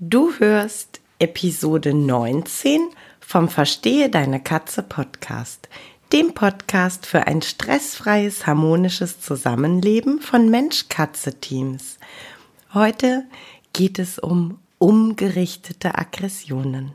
Du hörst Episode 19 vom Verstehe deine Katze Podcast, dem Podcast für ein stressfreies, harmonisches Zusammenleben von Mensch-Katze-Teams. Heute geht es um umgerichtete Aggressionen.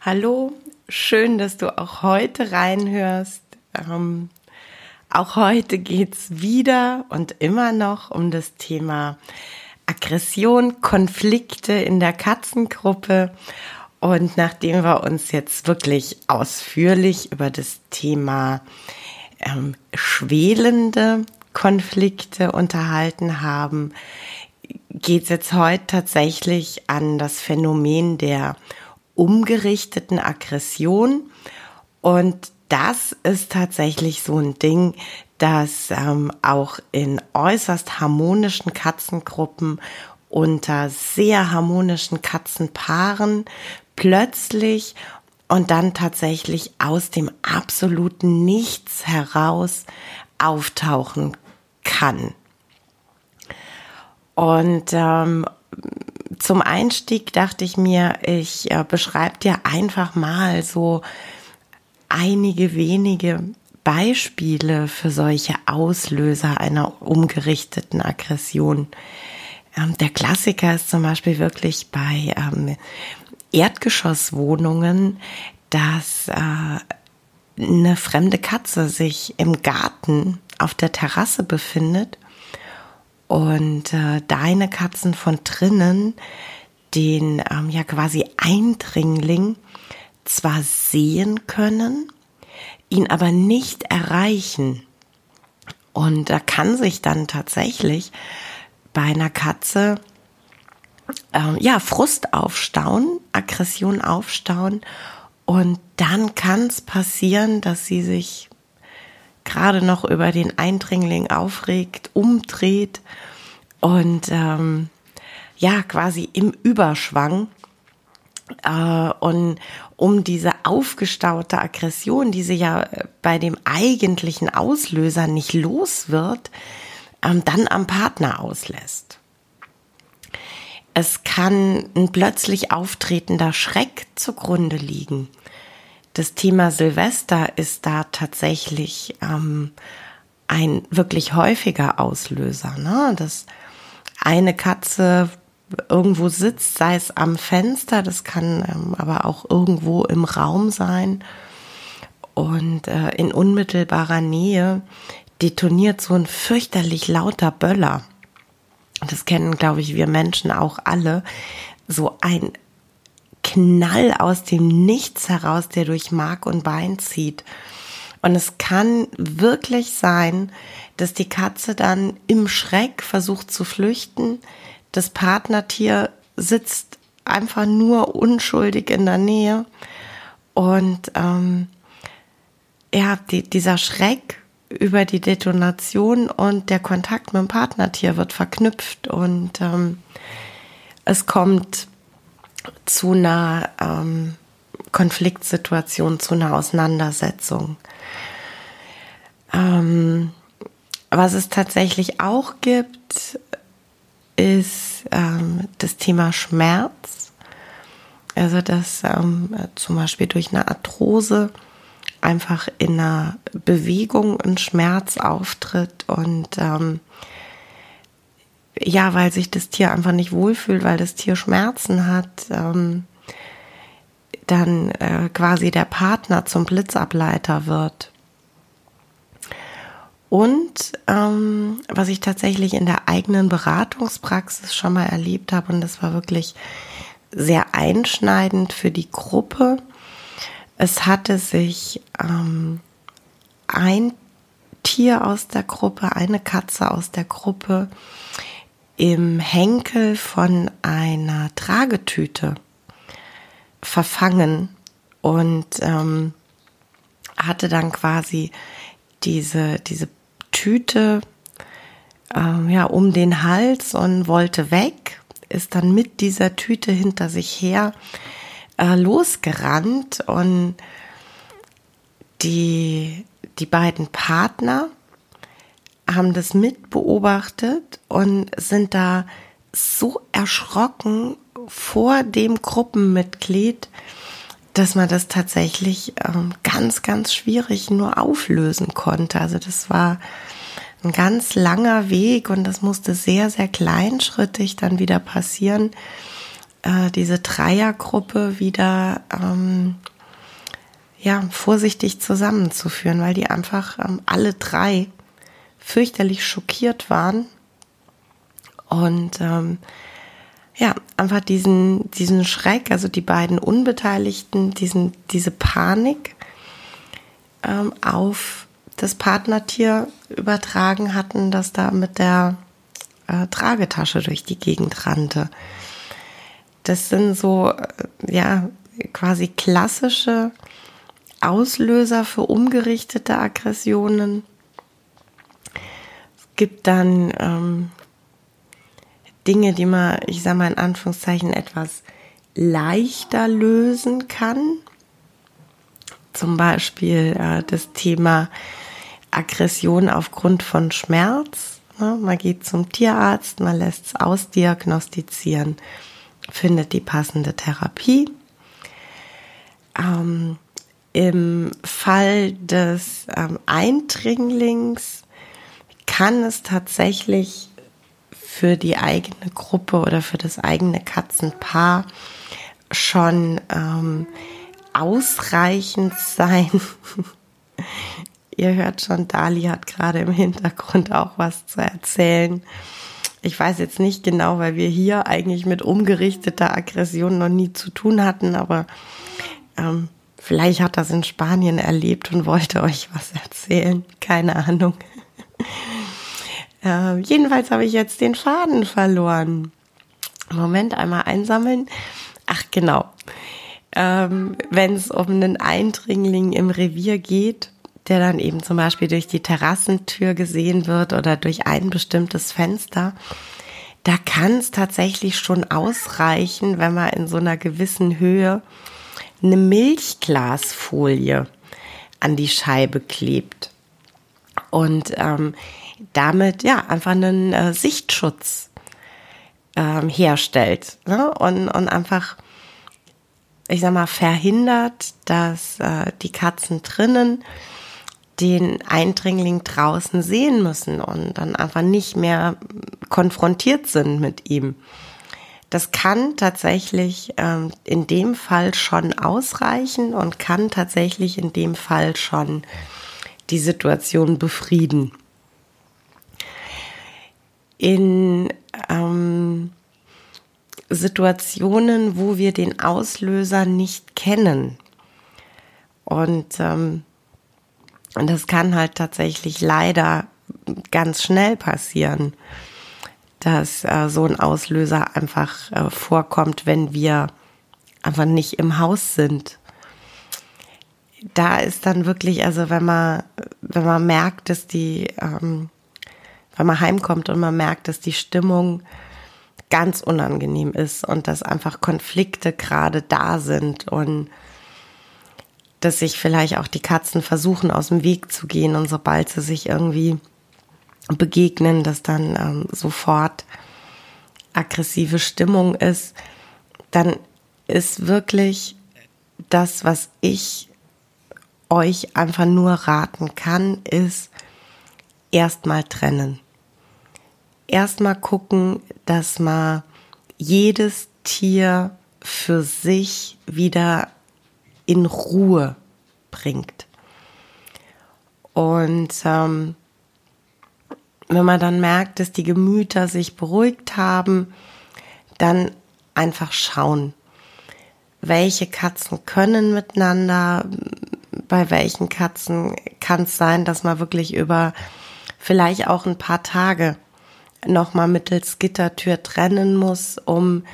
Hallo, schön, dass du auch heute reinhörst. Ähm, auch heute geht's wieder und immer noch um das Thema Aggression, Konflikte in der Katzengruppe. Und nachdem wir uns jetzt wirklich ausführlich über das Thema ähm, schwelende Konflikte unterhalten haben, geht's jetzt heute tatsächlich an das Phänomen der umgerichteten Aggression. Und das ist tatsächlich so ein Ding, das ähm, auch in äußerst harmonischen Katzengruppen unter sehr harmonischen Katzenpaaren plötzlich und dann tatsächlich aus dem absoluten Nichts heraus auftauchen kann. Und ähm, zum Einstieg dachte ich mir, ich äh, beschreibe dir einfach mal so einige wenige Beispiele für solche Auslöser einer umgerichteten Aggression. Ähm, der Klassiker ist zum Beispiel wirklich bei ähm, Erdgeschosswohnungen, dass äh, eine fremde Katze sich im Garten auf der Terrasse befindet und äh, deine Katzen von drinnen den ähm, ja quasi Eindringling zwar sehen können, ihn aber nicht erreichen. Und da kann sich dann tatsächlich bei einer Katze ähm, ja Frust aufstauen, Aggression aufstauen und dann kann es passieren, dass sie sich gerade noch über den Eindringling aufregt, umdreht und ähm, ja, quasi im Überschwang. Äh, und um diese aufgestaute Aggression, die sie ja bei dem eigentlichen Auslöser nicht los wird, ähm, dann am Partner auslässt. Es kann ein plötzlich auftretender Schreck zugrunde liegen das Thema Silvester ist da tatsächlich ähm, ein wirklich häufiger Auslöser, ne? dass eine Katze irgendwo sitzt, sei es am Fenster, das kann ähm, aber auch irgendwo im Raum sein und äh, in unmittelbarer Nähe detoniert so ein fürchterlich lauter Böller. Das kennen, glaube ich, wir Menschen auch alle. So ein Knall aus dem Nichts heraus, der durch Mark und Bein zieht. Und es kann wirklich sein, dass die Katze dann im Schreck versucht zu flüchten. Das Partnertier sitzt einfach nur unschuldig in der Nähe. Und ähm, ja, die, dieser Schreck über die Detonation und der Kontakt mit dem Partnertier wird verknüpft. Und ähm, es kommt zu einer ähm, Konfliktsituation, zu einer Auseinandersetzung. Ähm, was es tatsächlich auch gibt, ist ähm, das Thema Schmerz. Also dass ähm, zum Beispiel durch eine Arthrose einfach in einer Bewegung ein Schmerz auftritt und ähm, ja, weil sich das Tier einfach nicht wohlfühlt, weil das Tier Schmerzen hat, ähm, dann äh, quasi der Partner zum Blitzableiter wird. Und ähm, was ich tatsächlich in der eigenen Beratungspraxis schon mal erlebt habe, und das war wirklich sehr einschneidend für die Gruppe, es hatte sich ähm, ein Tier aus der Gruppe, eine Katze aus der Gruppe im Henkel von einer Tragetüte verfangen und ähm, hatte dann quasi diese, diese Tüte ähm, ja, um den Hals und wollte weg, ist dann mit dieser Tüte hinter sich her äh, losgerannt und die, die beiden Partner haben das mitbeobachtet und sind da so erschrocken vor dem Gruppenmitglied, dass man das tatsächlich ähm, ganz, ganz schwierig nur auflösen konnte. Also das war ein ganz langer Weg und das musste sehr, sehr kleinschrittig dann wieder passieren, äh, diese Dreiergruppe wieder ähm, ja, vorsichtig zusammenzuführen, weil die einfach ähm, alle drei fürchterlich schockiert waren und ähm, ja, einfach diesen, diesen Schreck, also die beiden Unbeteiligten, diesen, diese Panik ähm, auf das Partnertier übertragen hatten, das da mit der äh, Tragetasche durch die Gegend rannte. Das sind so, äh, ja, quasi klassische Auslöser für umgerichtete Aggressionen. Gibt dann ähm, Dinge, die man, ich sage mal in Anführungszeichen, etwas leichter lösen kann. Zum Beispiel äh, das Thema Aggression aufgrund von Schmerz. Ne? Man geht zum Tierarzt, man lässt es ausdiagnostizieren, findet die passende Therapie. Ähm, Im Fall des ähm, Eindringlings kann es tatsächlich für die eigene Gruppe oder für das eigene Katzenpaar schon ähm, ausreichend sein. Ihr hört schon, Dali hat gerade im Hintergrund auch was zu erzählen. Ich weiß jetzt nicht genau, weil wir hier eigentlich mit umgerichteter Aggression noch nie zu tun hatten, aber ähm, vielleicht hat das in Spanien erlebt und wollte euch was erzählen. Keine Ahnung. Äh, jedenfalls habe ich jetzt den Faden verloren. Moment, einmal einsammeln. Ach genau. Ähm, Wenn es um einen Eindringling im Revier geht, der dann eben zum Beispiel durch die Terrassentür gesehen wird oder durch ein bestimmtes Fenster, da kann es tatsächlich schon ausreichen, wenn man in so einer gewissen Höhe eine Milchglasfolie an die Scheibe klebt. Und ähm, damit ja einfach einen äh, Sichtschutz ähm, herstellt ne? und, und einfach, ich sag mal, verhindert, dass äh, die Katzen drinnen den Eindringling draußen sehen müssen und dann einfach nicht mehr konfrontiert sind mit ihm. Das kann tatsächlich ähm, in dem Fall schon ausreichen und kann tatsächlich in dem Fall schon die Situation befrieden in ähm, Situationen, wo wir den Auslöser nicht kennen. Und, ähm, und das kann halt tatsächlich leider ganz schnell passieren, dass äh, so ein Auslöser einfach äh, vorkommt, wenn wir einfach nicht im Haus sind. Da ist dann wirklich, also wenn man, wenn man merkt, dass die ähm, wenn man heimkommt und man merkt, dass die Stimmung ganz unangenehm ist und dass einfach Konflikte gerade da sind und dass sich vielleicht auch die Katzen versuchen aus dem Weg zu gehen und sobald sie sich irgendwie begegnen, dass dann ähm, sofort aggressive Stimmung ist, dann ist wirklich das, was ich euch einfach nur raten kann, ist erstmal trennen erstmal gucken, dass man jedes Tier für sich wieder in Ruhe bringt. Und ähm, wenn man dann merkt, dass die Gemüter sich beruhigt haben, dann einfach schauen, welche Katzen können miteinander, bei welchen Katzen kann es sein, dass man wirklich über vielleicht auch ein paar Tage nochmal mittels Gittertür trennen muss, um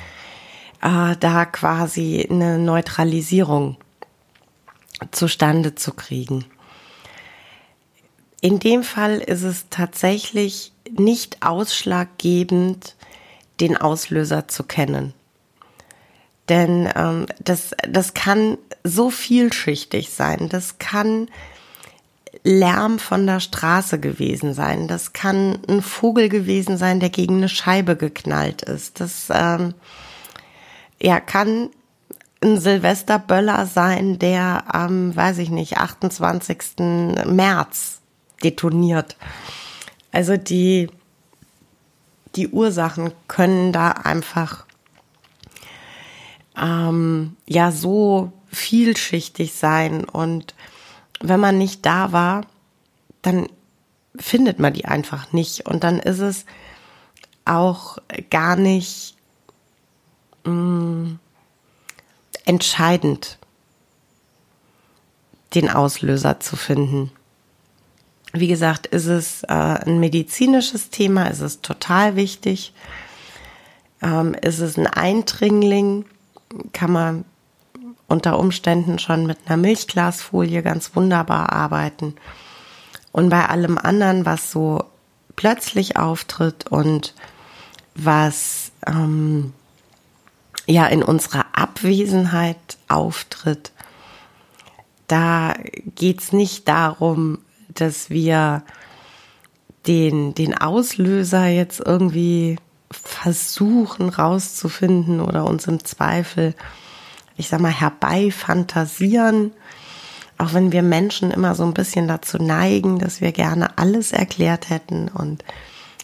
äh, da quasi eine Neutralisierung zustande zu kriegen. In dem Fall ist es tatsächlich nicht ausschlaggebend, den Auslöser zu kennen. Denn ähm, das, das kann so vielschichtig sein. Das kann Lärm von der Straße gewesen sein. Das kann ein Vogel gewesen sein, der gegen eine Scheibe geknallt ist. Das ähm, ja, kann ein Silvesterböller sein, der am, weiß ich nicht, 28. März detoniert. Also die, die Ursachen können da einfach ähm, ja so vielschichtig sein und wenn man nicht da war, dann findet man die einfach nicht und dann ist es auch gar nicht mh, mm, entscheidend, den Auslöser zu finden. Wie gesagt, ist es äh, ein medizinisches Thema, ist es total wichtig. Ähm, ist es ein Eindringling, kann man unter Umständen schon mit einer Milchglasfolie ganz wunderbar arbeiten. Und bei allem anderen, was so plötzlich auftritt und was ähm, ja in unserer Abwesenheit auftritt, da geht's nicht darum, dass wir den, den Auslöser jetzt irgendwie versuchen rauszufinden oder uns im Zweifel, ich sag mal, herbeifantasieren. Auch wenn wir Menschen immer so ein bisschen dazu neigen, dass wir gerne alles erklärt hätten und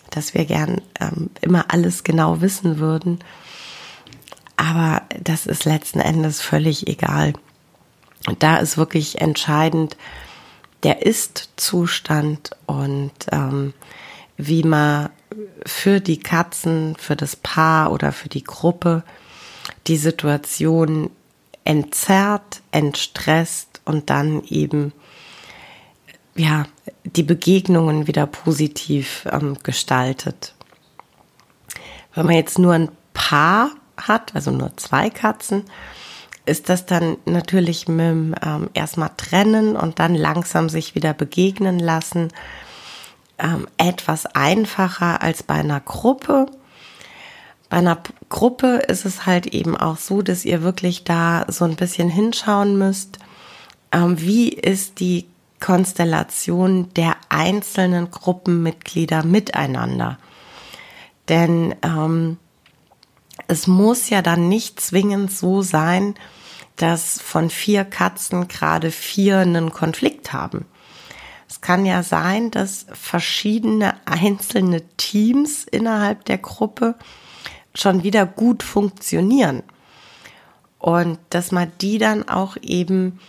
dass wir gern ähm, immer alles genau wissen würden. Aber das ist letzten Endes völlig egal. Da ist wirklich entscheidend, der Ist-Zustand und ähm, wie man für die Katzen, für das Paar oder für die Gruppe die Situation entzerrt, entstresst und dann eben ja die Begegnungen wieder positiv ähm, gestaltet. Wenn man jetzt nur ein Paar hat, also nur zwei Katzen, ist das dann natürlich mit ähm, erstmal trennen und dann langsam sich wieder begegnen lassen ähm, etwas einfacher als bei einer Gruppe. Bei einer Gruppe ist es halt eben auch so, dass ihr wirklich da so ein bisschen hinschauen müsst, ähm, wie ist die Konstellation der einzelnen Gruppenmitglieder miteinander. Denn ähm, es muss ja dann nicht zwingend so sein, dass von vier Katzen gerade vier einen Konflikt haben. Es kann ja sein, dass verschiedene einzelne Teams innerhalb der Gruppe schon wieder gut funktionieren und dass man die dann auch eben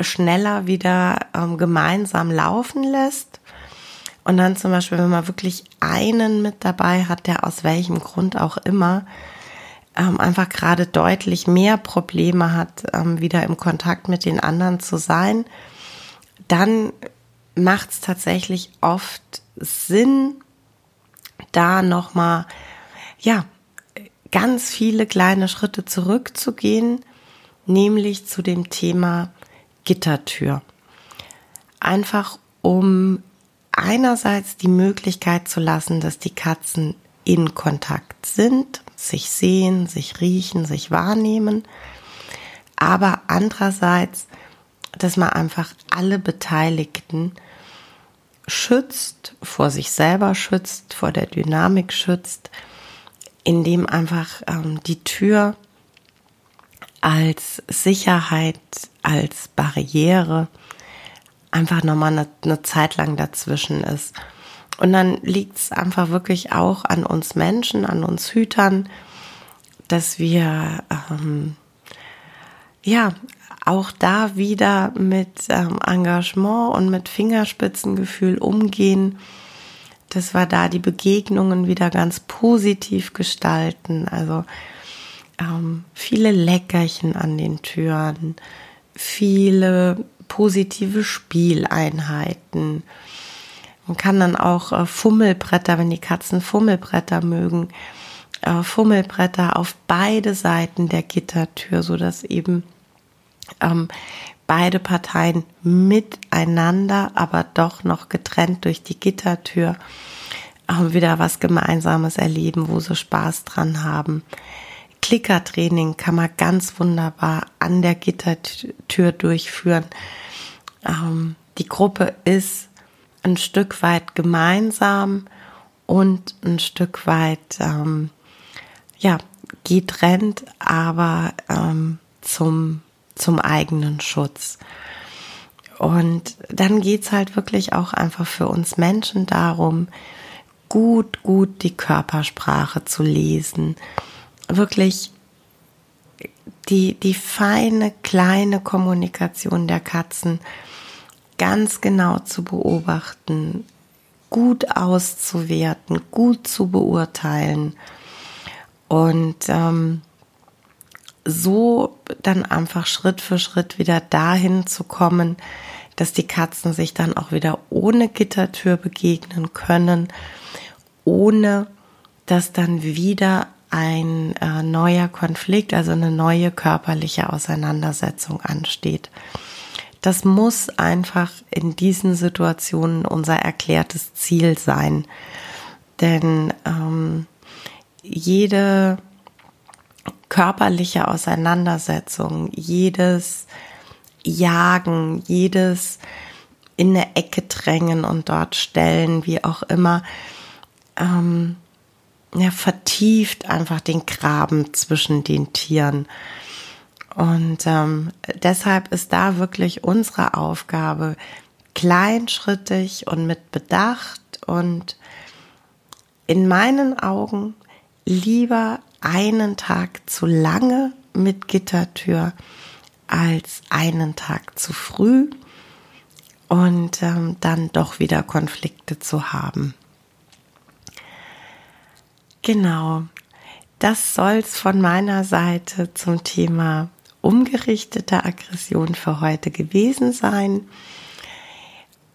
schneller wieder ähm, gemeinsam laufen lässt. Und dann zum Beispiel, wenn man wirklich einen mit dabei hat, der aus welchem Grund auch immer ähm, einfach gerade deutlich mehr Probleme hat, ähm, wieder im Kontakt mit den anderen zu sein, dann macht es tatsächlich oft Sinn, da nochmal, ja, ganz viele kleine Schritte zurückzugehen, nämlich zu dem Thema Gittertür. Einfach um einerseits die Möglichkeit zu lassen, dass die Katzen in Kontakt sind, sich sehen, sich riechen, sich wahrnehmen, aber andererseits dass man einfach alle Beteiligten schützt, vor sich selber schützt, vor der Dynamik schützt, indem einfach ähm, die Tür als Sicherheit, als Barriere einfach nochmal eine, eine Zeit lang dazwischen ist. Und dann liegt es einfach wirklich auch an uns Menschen, an uns Hütern, dass wir ähm, ja auch da wieder mit ähm, Engagement und mit Fingerspitzengefühl umgehen, dass wir da die Begegnungen wieder ganz positiv gestalten. Also ähm, viele Leckerchen an den Türen, viele positive Spieleinheiten. Man kann dann auch äh, Fummelbretter, wenn die Katzen Fummelbretter mögen, äh, Fummelbretter auf beide Seiten der Gittertür, so dass eben ähm, beide Parteien miteinander, aber doch noch getrennt durch die Gittertür wieder was Gemeinsames erleben, wo sie Spaß dran haben. Klickertraining kann man ganz wunderbar an der Gittertür durchführen. Ähm, die Gruppe ist ein Stück weit gemeinsam und ein Stück weit ähm, ja getrennt, aber ähm, zum zum eigenen Schutz. Und dann geht's halt wirklich auch einfach für uns Menschen darum, gut, gut die Körpersprache zu lesen, wirklich die, die feine, kleine Kommunikation der Katzen ganz genau zu beobachten, gut auszuwerten, gut zu beurteilen und ähm, so dann einfach Schritt für Schritt wieder dahin zu kommen, dass die Katzen sich dann auch wieder ohne Gittertür begegnen können, ohne dass dann wieder ein äh, neuer Konflikt, also eine neue körperliche Auseinandersetzung ansteht. Das muss einfach in diesen Situationen unser erklärtes Ziel sein. Denn ähm, jede körperliche Auseinandersetzung, jedes Jagen, jedes in eine Ecke drängen und dort stellen, wie auch immer, ähm, ja, vertieft einfach den Graben zwischen den Tieren. Und ähm, deshalb ist da wirklich unsere Aufgabe, kleinschrittig und mit Bedacht und in meinen Augen lieber einen Tag zu lange mit Gittertür als einen Tag zu früh und ähm, dann doch wieder Konflikte zu haben. Genau, das soll's von meiner Seite zum Thema umgerichtete Aggression für heute gewesen sein.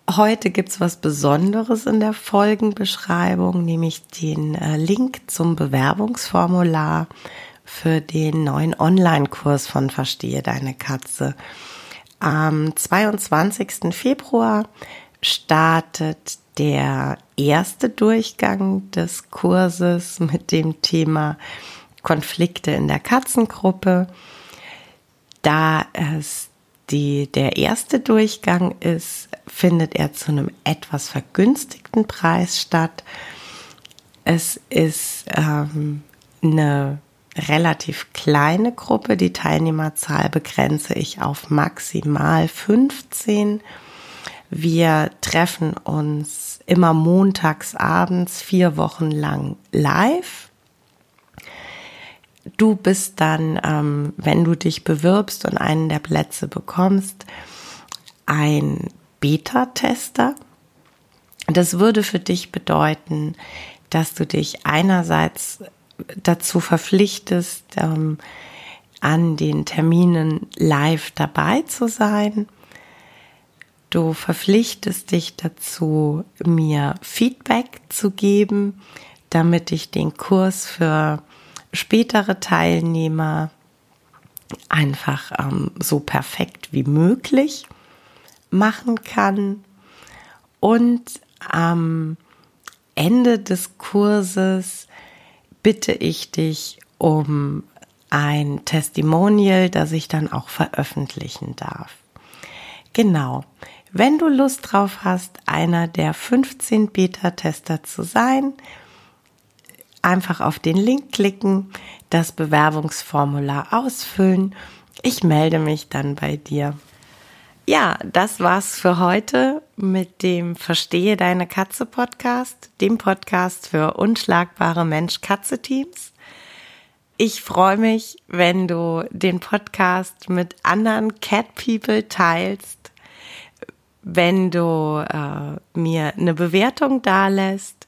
Heute gibt's was Besonderes in der Folgenbeschreibung, nämlich den äh, Link zum Bewerbungsformular für den neuen Online-Kurs von Verstehe deine Katze. Am 22. Februar startet der erste Durchgang des Kurses mit dem Thema Konflikte in der Katzengruppe. Da es die, der erste Durchgang ist, findet er zu einem etwas vergünstigten Preis statt. Es ist ähm, eine relativ kleine Gruppe. Die Teilnehmerzahl begrenze ich auf maximal 15. Wir treffen uns immer montags abends vier Wochen lang live Du bist dann, ähm, wenn du dich bewirbst und einen der Plätze bekommst, ein Beta-Tester. Das würde für dich bedeuten, dass du dich einerseits dazu verpflichtest, ähm, an den Terminen live dabei zu sein. Du verpflichtest dich dazu, mir Feedback zu geben, damit ich den Kurs für spätere Teilnehmer einfach ähm, so perfekt wie möglich machen kann. Und am Ende des Kurses bitte ich dich um ein Testimonial, das ich dann auch veröffentlichen darf. Genau. Wenn du Lust drauf hast, einer der 15 Beta-Tester zu sein, einfach auf den Link klicken, das Bewerbungsformular ausfüllen. Ich melde mich dann bei dir. Ja, das war's für heute. mit dem Verstehe deine Katze Podcast, dem Podcast für unschlagbare Mensch-Katze-Teams. Ich freue mich, wenn du den Podcast mit anderen Cat People teilst, wenn du äh, mir eine Bewertung dalässt